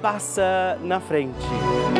passa na frente.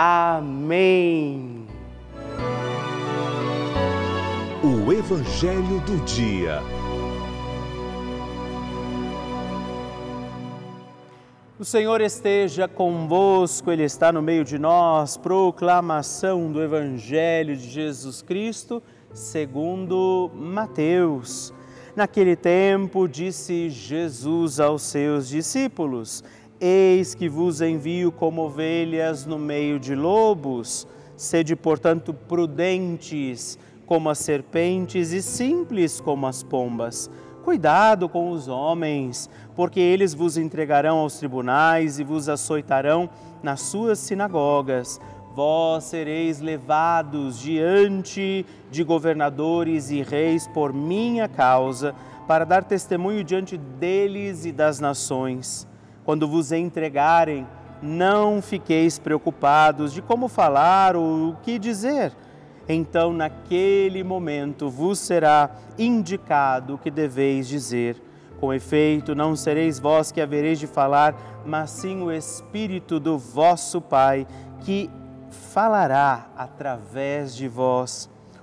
Amém. O Evangelho do Dia. O Senhor esteja convosco, Ele está no meio de nós. Proclamação do Evangelho de Jesus Cristo, segundo Mateus. Naquele tempo, disse Jesus aos seus discípulos: Eis que vos envio como ovelhas no meio de lobos. Sede, portanto, prudentes como as serpentes e simples como as pombas. Cuidado com os homens, porque eles vos entregarão aos tribunais e vos açoitarão nas suas sinagogas. Vós sereis levados diante de governadores e reis por minha causa, para dar testemunho diante deles e das nações. Quando vos entregarem, não fiqueis preocupados de como falar ou o que dizer então naquele momento vos será indicado o que deveis dizer. Com efeito, não sereis vós que havereis de falar, mas sim o Espírito do vosso Pai, que falará através de vós.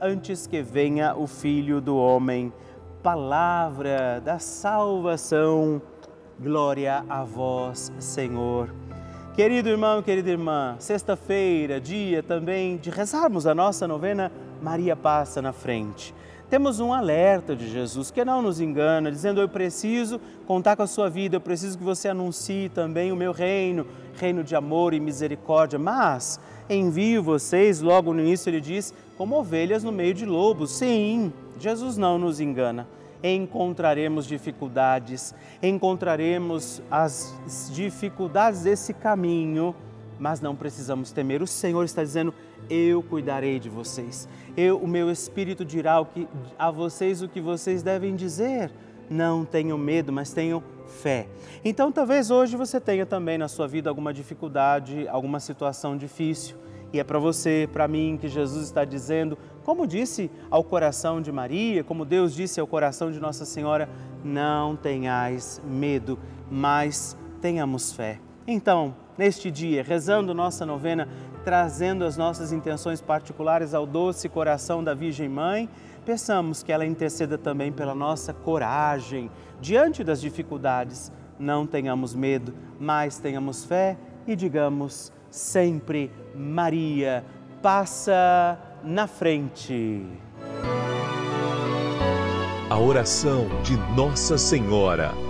antes que venha o Filho do Homem. Palavra da salvação. Glória a vós, Senhor. Querido irmão, querida irmã, sexta-feira, dia também de rezarmos a nossa novena Maria Passa na Frente temos um alerta de Jesus que não nos engana, dizendo: Eu preciso contar com a sua vida, eu preciso que você anuncie também o meu reino, reino de amor e misericórdia. Mas envio vocês, logo no início ele diz, como ovelhas no meio de lobos. Sim, Jesus não nos engana. Encontraremos dificuldades, encontraremos as dificuldades desse caminho, mas não precisamos temer. O Senhor está dizendo: eu cuidarei de vocês. Eu, o meu espírito dirá que, a vocês o que vocês devem dizer. Não tenham medo, mas tenham fé. Então, talvez hoje você tenha também na sua vida alguma dificuldade, alguma situação difícil. E é para você, para mim, que Jesus está dizendo, como disse ao coração de Maria, como Deus disse ao coração de Nossa Senhora: não tenhais medo, mas tenhamos fé. Então, neste dia, rezando nossa novena, trazendo as nossas intenções particulares ao doce coração da Virgem Mãe, peçamos que ela interceda também pela nossa coragem diante das dificuldades. Não tenhamos medo, mas tenhamos fé e digamos sempre: Maria, passa na frente. A oração de Nossa Senhora.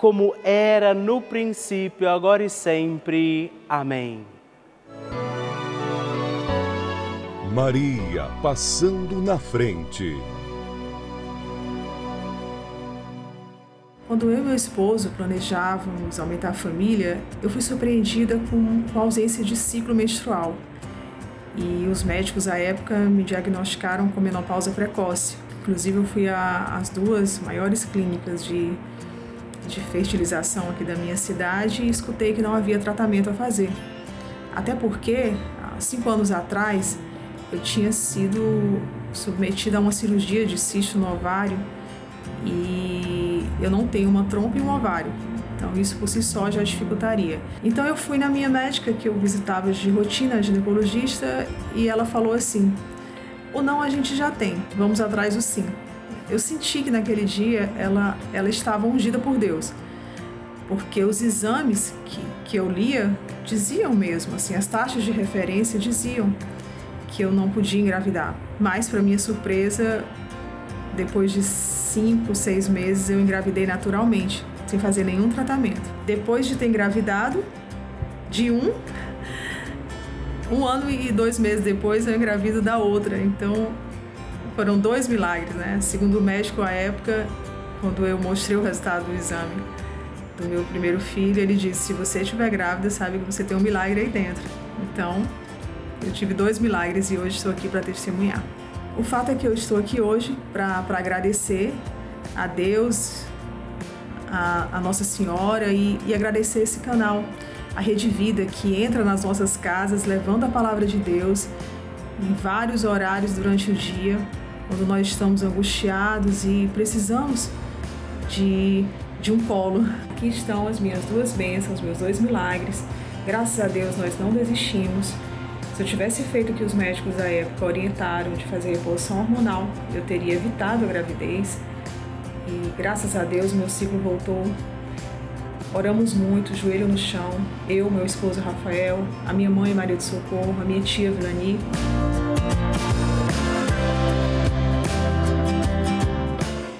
como era no princípio, agora e sempre. Amém. Maria passando na frente. Quando eu e meu esposo planejávamos aumentar a família, eu fui surpreendida com, com a ausência de ciclo menstrual. E os médicos à época me diagnosticaram com menopausa precoce. Inclusive, eu fui às duas maiores clínicas de, de fertilização aqui da minha cidade e escutei que não havia tratamento a fazer. Até porque, há cinco anos atrás, eu tinha sido submetida a uma cirurgia de cisto no ovário e eu não tenho uma trompa e um ovário. Então isso por si só já dificultaria. Então eu fui na minha médica que eu visitava de rotina, ginecologista, e ela falou assim: "O não a gente já tem, vamos atrás do sim". Eu senti que naquele dia ela ela estava ungida por Deus. Porque os exames que, que eu lia diziam mesmo, assim, as taxas de referência diziam que eu não podia engravidar. Mas, para minha surpresa, depois de cinco, seis meses, eu engravidei naturalmente, sem fazer nenhum tratamento. Depois de ter engravidado, de um, um ano e dois meses depois, eu engravido da outra. Então, foram dois milagres, né? Segundo o médico à época, quando eu mostrei o resultado do exame do meu primeiro filho, ele disse: se você estiver grávida, sabe que você tem um milagre aí dentro. Então, eu tive dois milagres e hoje estou aqui para testemunhar. O fato é que eu estou aqui hoje para agradecer a Deus, a, a Nossa Senhora e, e agradecer esse canal, a Rede Vida, que entra nas nossas casas levando a palavra de Deus em vários horários durante o dia, quando nós estamos angustiados e precisamos de, de um colo. Aqui estão as minhas duas bênçãos, meus dois milagres. Graças a Deus nós não desistimos. Se eu tivesse feito o que os médicos da época orientaram de fazer reposição hormonal, eu teria evitado a gravidez. E graças a Deus meu ciclo voltou. Oramos muito, joelho no chão. Eu, meu esposo Rafael, a minha mãe Maria de Socorro, a minha tia Vilani.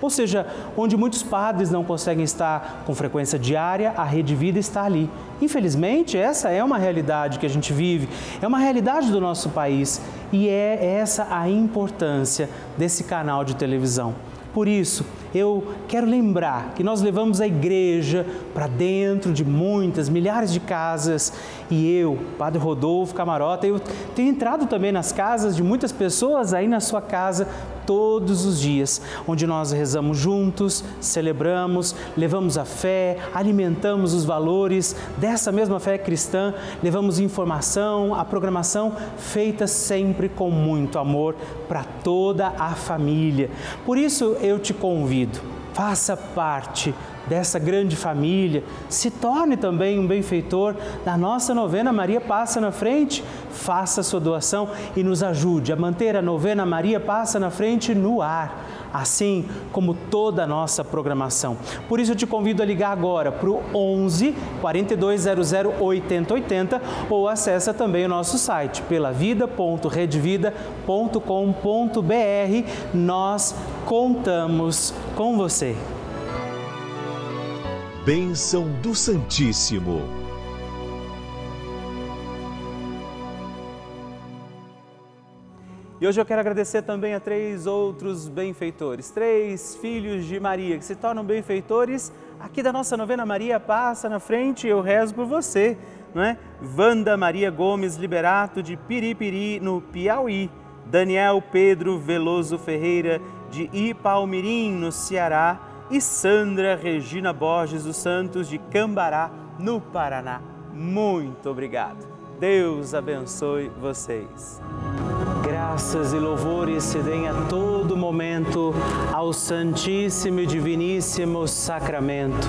Ou seja, onde muitos padres não conseguem estar com frequência diária, a Rede Vida está ali. Infelizmente, essa é uma realidade que a gente vive, é uma realidade do nosso país e é essa a importância desse canal de televisão. Por isso, eu quero lembrar que nós levamos a igreja para dentro de muitas, milhares de casas e eu, Padre Rodolfo Camarota, eu tenho entrado também nas casas de muitas pessoas aí na sua casa todos os dias, onde nós rezamos juntos, celebramos, levamos a fé, alimentamos os valores dessa mesma fé cristã, levamos informação, a programação feita sempre com muito amor para toda a família. Por isso eu te convido, faça parte dessa grande família, se torne também um benfeitor da nossa novena Maria Passa na Frente, faça sua doação e nos ajude a manter a novena Maria Passa na Frente no ar, assim como toda a nossa programação. Por isso eu te convido a ligar agora para o 11 4200 8080 ou acessa também o nosso site pelavida.redvida.com.br. Nós contamos com você. Bênção do Santíssimo. E hoje eu quero agradecer também a três outros benfeitores, três filhos de Maria que se tornam benfeitores aqui da nossa novena Maria passa na frente, eu rezo por você, não é? Wanda Maria Gomes Liberato de Piripiri, no Piauí. Daniel Pedro Veloso Ferreira de Ipalmirim, no Ceará. E Sandra Regina Borges dos Santos de Cambará, no Paraná. Muito obrigado. Deus abençoe vocês. Graças e louvores se deem a todo momento ao Santíssimo e Diviníssimo Sacramento.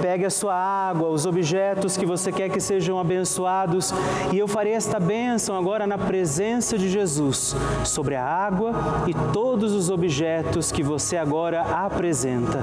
pegue a sua água, os objetos que você quer que sejam abençoados, e eu farei esta bênção agora na presença de Jesus sobre a água e todos os objetos que você agora apresenta.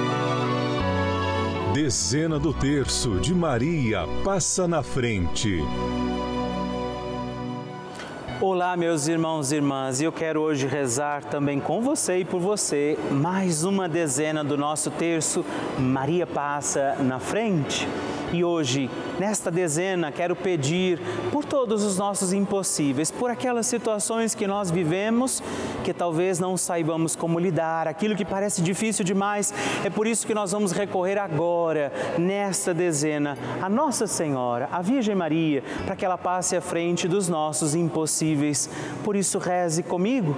Dezena do terço de Maria passa na frente. Olá, meus irmãos e irmãs, eu quero hoje rezar também com você e por você mais uma dezena do nosso terço Maria passa na frente. E hoje, nesta dezena, quero pedir por todos os nossos impossíveis, por aquelas situações que nós vivemos que talvez não saibamos como lidar, aquilo que parece difícil demais. É por isso que nós vamos recorrer agora, nesta dezena, a Nossa Senhora, a Virgem Maria, para que ela passe à frente dos nossos impossíveis. Por isso, reze comigo.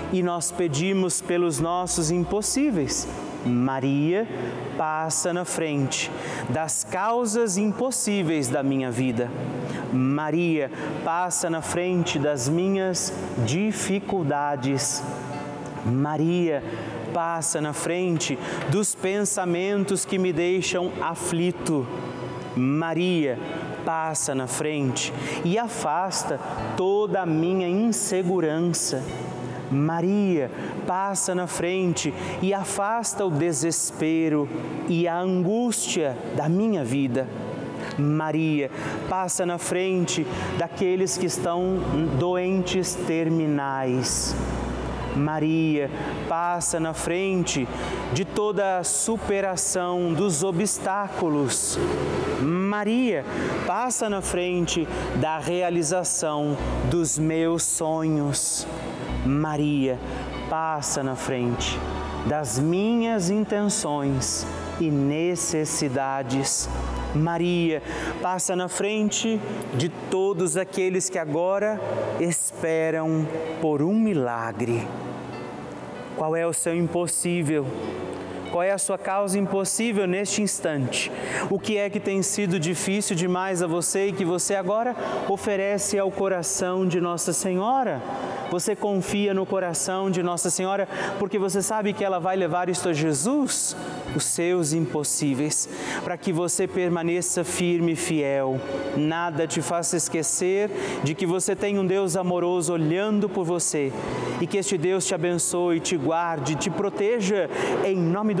E nós pedimos pelos nossos impossíveis. Maria passa na frente das causas impossíveis da minha vida. Maria passa na frente das minhas dificuldades. Maria passa na frente dos pensamentos que me deixam aflito. Maria passa na frente e afasta toda a minha insegurança. Maria passa na frente e afasta o desespero e a angústia da minha vida. Maria passa na frente daqueles que estão doentes terminais. Maria passa na frente de toda a superação dos obstáculos. Maria passa na frente da realização dos meus sonhos. Maria passa na frente das minhas intenções e necessidades. Maria passa na frente de todos aqueles que agora esperam por um milagre. Qual é o seu impossível? Qual é a sua causa impossível neste instante? O que é que tem sido difícil demais a você e que você agora oferece ao coração de Nossa Senhora? Você confia no coração de Nossa Senhora porque você sabe que ela vai levar isto a Jesus, os seus impossíveis, para que você permaneça firme e fiel. Nada te faça esquecer de que você tem um Deus amoroso olhando por você e que este Deus te abençoe, te guarde, te proteja em nome do